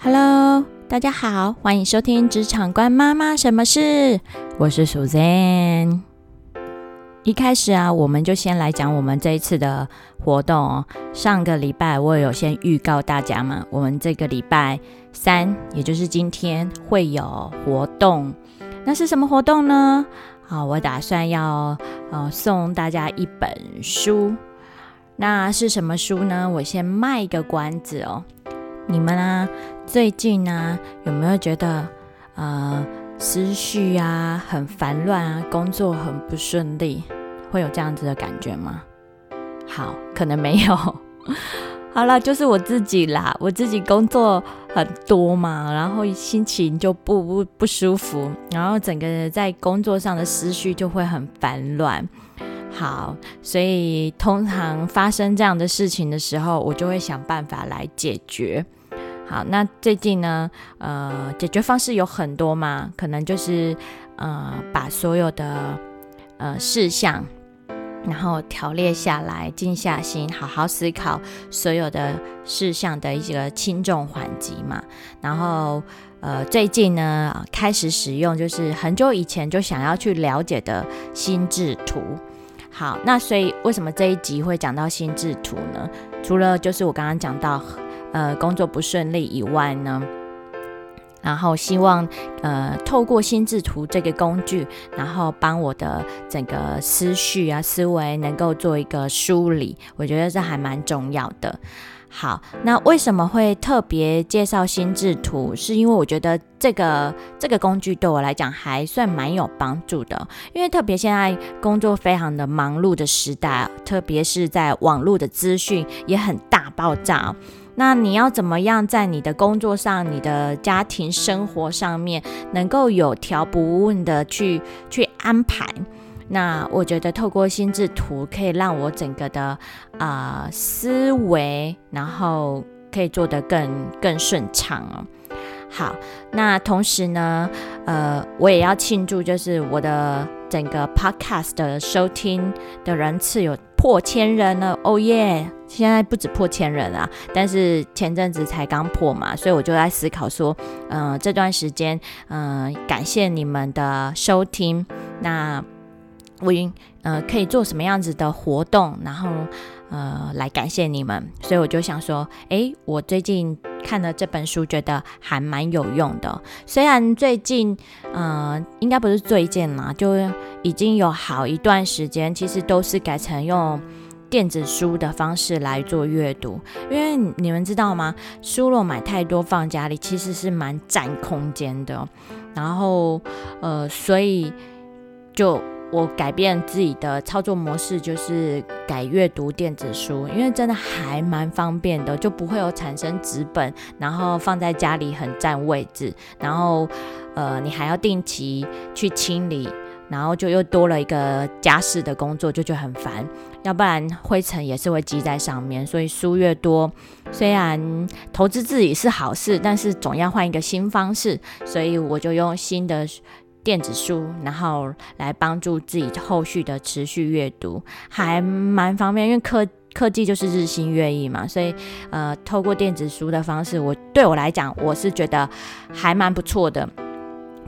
Hello，大家好，欢迎收听《职场关妈妈什么事》，我是 Suzanne。一开始啊，我们就先来讲我们这一次的活动哦。上个礼拜我有先预告大家嘛，我们这个礼拜三，也就是今天会有活动。那是什么活动呢？好，我打算要呃送大家一本书。那是什么书呢？我先卖一个关子哦。你们啊，最近呢有没有觉得呃思绪啊很烦乱啊，工作很不顺利，会有这样子的感觉吗？好，可能没有。好了，就是我自己啦，我自己工作很多嘛，然后心情就不不不舒服，然后整个在工作上的思绪就会很烦乱。好，所以通常发生这样的事情的时候，我就会想办法来解决。好，那最近呢，呃，解决方式有很多嘛，可能就是呃，把所有的呃事项，然后条列下来，静下心，好好思考所有的事项的一个轻重缓急嘛。然后呃，最近呢，开始使用就是很久以前就想要去了解的心智图。好，那所以为什么这一集会讲到心智图呢？除了就是我刚刚讲到。呃，工作不顺利以外呢，然后希望呃透过心智图这个工具，然后帮我的整个思绪啊思维能够做一个梳理，我觉得这还蛮重要的。好，那为什么会特别介绍心智图？是因为我觉得这个这个工具对我来讲还算蛮有帮助的，因为特别现在工作非常的忙碌的时代，特别是在网络的资讯也很大爆炸。那你要怎么样在你的工作上、你的家庭生活上面能够有条不紊的去去安排？那我觉得透过心智图可以让我整个的啊思维，然后可以做得更更顺畅哦。好，那同时呢，呃，我也要庆祝，就是我的整个 podcast 的收听的人次有破千人了，哦耶！现在不止破千人啊，但是前阵子才刚破嘛，所以我就在思考说，嗯，这段时间，嗯，感谢你们的收听，那我应，呃，可以做什么样子的活动，然后。呃，来感谢你们，所以我就想说，诶，我最近看了这本书，觉得还蛮有用的。虽然最近，呃，应该不是最近啦，就已经有好一段时间，其实都是改成用电子书的方式来做阅读。因为你们知道吗？书若买太多放家里，其实是蛮占空间的。然后，呃，所以就。我改变自己的操作模式，就是改阅读电子书，因为真的还蛮方便的，就不会有产生纸本，然后放在家里很占位置，然后呃，你还要定期去清理，然后就又多了一个家事的工作，就觉得很烦。要不然灰尘也是会积在上面，所以书越多，虽然投资自己是好事，但是总要换一个新方式，所以我就用新的。电子书，然后来帮助自己后续的持续阅读，还蛮方便。因为科科技就是日新月异嘛，所以呃，透过电子书的方式，我对我来讲，我是觉得还蛮不错的。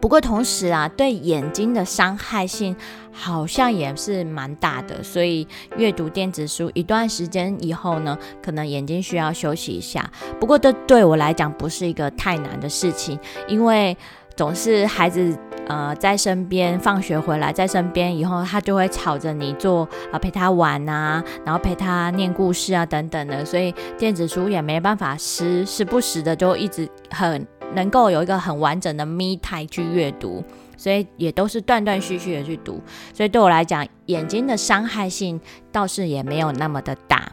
不过同时啊，对眼睛的伤害性好像也是蛮大的，所以阅读电子书一段时间以后呢，可能眼睛需要休息一下。不过这对我来讲不是一个太难的事情，因为总是孩子。呃，在身边，放学回来在身边以后，他就会吵着你做啊，陪他玩啊，然后陪他念故事啊，等等的，所以电子书也没办法时时不时的就一直很能够有一个很完整的 me time 去阅读，所以也都是断断续续的去读，所以对我来讲，眼睛的伤害性倒是也没有那么的大。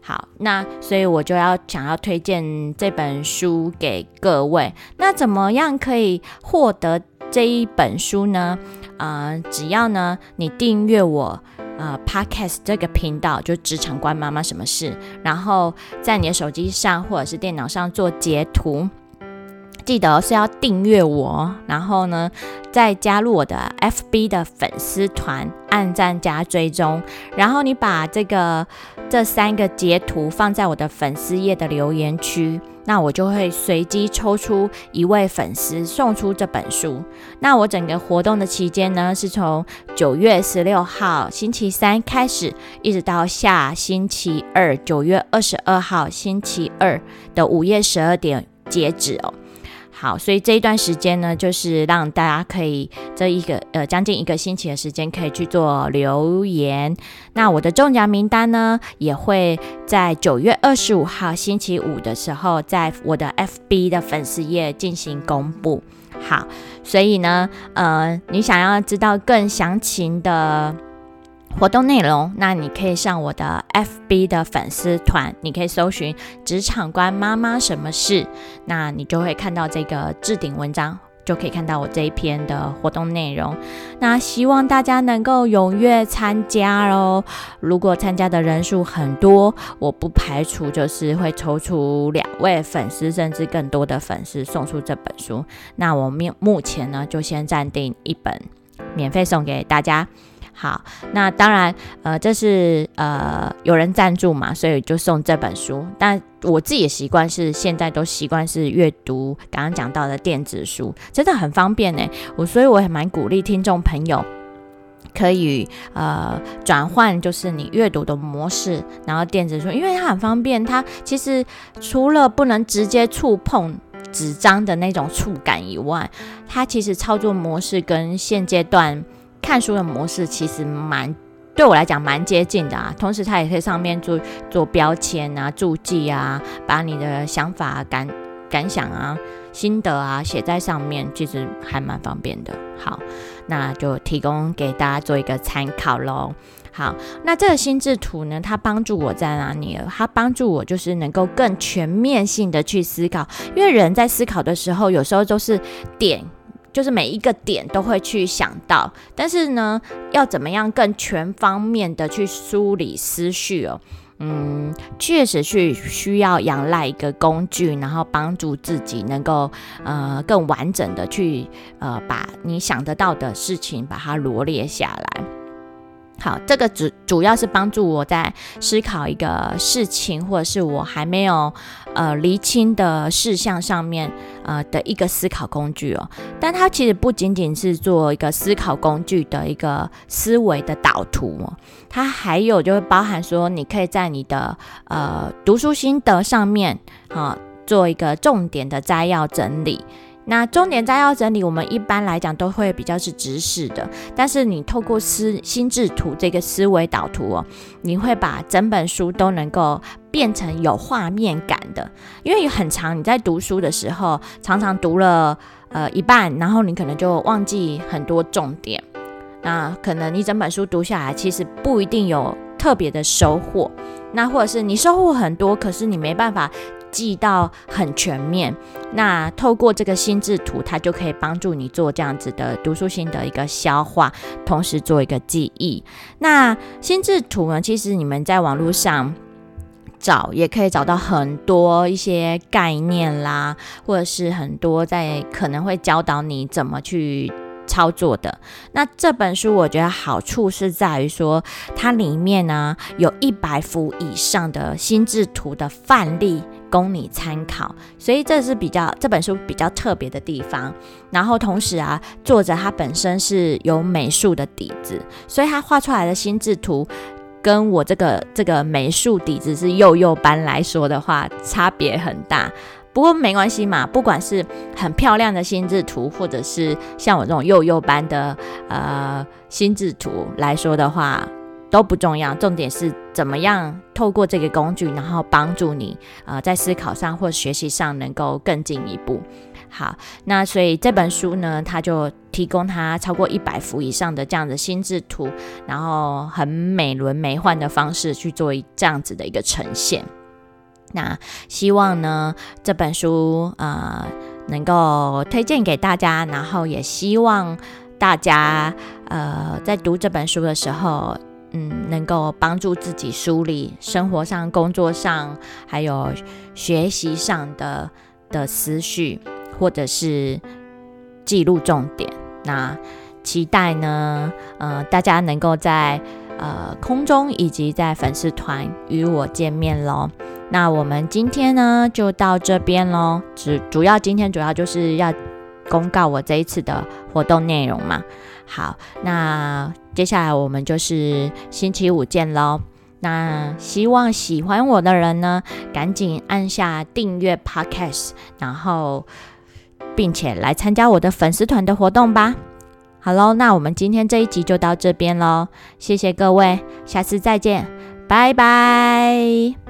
好，那所以我就要想要推荐这本书给各位，那怎么样可以获得？这一本书呢，呃，只要呢你订阅我呃 Podcast 这个频道，就职场关妈妈什么事，然后在你的手机上或者是电脑上做截图，记得是要订阅我，然后呢再加入我的 FB 的粉丝团，按赞加追踪，然后你把这个这三个截图放在我的粉丝页的留言区。那我就会随机抽出一位粉丝送出这本书。那我整个活动的期间呢，是从九月十六号星期三开始，一直到下星期二九月二十二号星期二的午夜十二点截止哦。好，所以这一段时间呢，就是让大家可以这一个呃将近一个星期的时间，可以去做留言。那我的中奖名单呢，也会在九月二十五号星期五的时候，在我的 FB 的粉丝页进行公布。好，所以呢，呃，你想要知道更详情的。活动内容，那你可以上我的 FB 的粉丝团，你可以搜寻“职场官妈妈什么事”，那你就会看到这个置顶文章，就可以看到我这一篇的活动内容。那希望大家能够踊跃参加哦。如果参加的人数很多，我不排除就是会抽出两位粉丝，甚至更多的粉丝送出这本书。那我目目前呢，就先暂定一本，免费送给大家。好，那当然，呃，这是呃有人赞助嘛，所以就送这本书。但我自己的习惯是，现在都习惯是阅读刚刚讲到的电子书，真的很方便呢。我所以我也蛮鼓励听众朋友可以呃转换，就是你阅读的模式，然后电子书，因为它很方便。它其实除了不能直接触碰纸张的那种触感以外，它其实操作模式跟现阶段。看书的模式其实蛮对我来讲蛮接近的啊，同时它也可以上面做做标签啊、注记啊，把你的想法、感感想啊、心得啊写在上面，其实还蛮方便的。好，那就提供给大家做一个参考喽。好，那这个心智图呢，它帮助我在哪里？它帮助我就是能够更全面性的去思考，因为人在思考的时候，有时候都是点。就是每一个点都会去想到，但是呢，要怎么样更全方面的去梳理思绪哦？嗯，确实是需要仰赖一个工具，然后帮助自己能够呃更完整的去呃把你想得到的事情把它罗列下来。好，这个主主要是帮助我在思考一个事情，或者是我还没有呃厘清的事项上面呃的一个思考工具哦。但它其实不仅仅是做一个思考工具的一个思维的导图哦，它还有就会包含说，你可以在你的呃读书心得上面啊做一个重点的摘要整理。那重点摘要整理，我们一般来讲都会比较是直视的，但是你透过思心智图这个思维导图哦，你会把整本书都能够变成有画面感的，因为很长，你在读书的时候，常常读了呃一半，然后你可能就忘记很多重点，那可能你整本书读下来，其实不一定有特别的收获，那或者是你收获很多，可是你没办法。记到很全面，那透过这个心智图，它就可以帮助你做这样子的读书心的一个消化，同时做一个记忆。那心智图呢，其实你们在网络上找也可以找到很多一些概念啦，或者是很多在可能会教导你怎么去。操作的那这本书，我觉得好处是在于说，它里面呢有一百幅以上的心智图的范例供你参考，所以这是比较这本书比较特别的地方。然后同时啊，作者他本身是有美术的底子，所以他画出来的心智图跟我这个这个美术底子是幼幼班来说的话，差别很大。不过没关系嘛，不管是很漂亮的心智图，或者是像我这种幼幼班的呃心智图来说的话，都不重要。重点是怎么样透过这个工具，然后帮助你呃在思考上或学习上能够更进一步。好，那所以这本书呢，它就提供它超过一百幅以上的这样的心智图，然后很美轮美奂的方式去做这样子的一个呈现。那希望呢这本书呃能够推荐给大家，然后也希望大家呃在读这本书的时候，嗯，能够帮助自己梳理生活上、工作上还有学习上的的思绪，或者是记录重点。那期待呢，呃，大家能够在呃空中以及在粉丝团与我见面喽。那我们今天呢就到这边喽。主主要今天主要就是要公告我这一次的活动内容嘛。好，那接下来我们就是星期五见喽。那希望喜欢我的人呢，赶紧按下订阅 Podcast，然后并且来参加我的粉丝团的活动吧。好喽，那我们今天这一集就到这边喽，谢谢各位，下次再见，拜拜。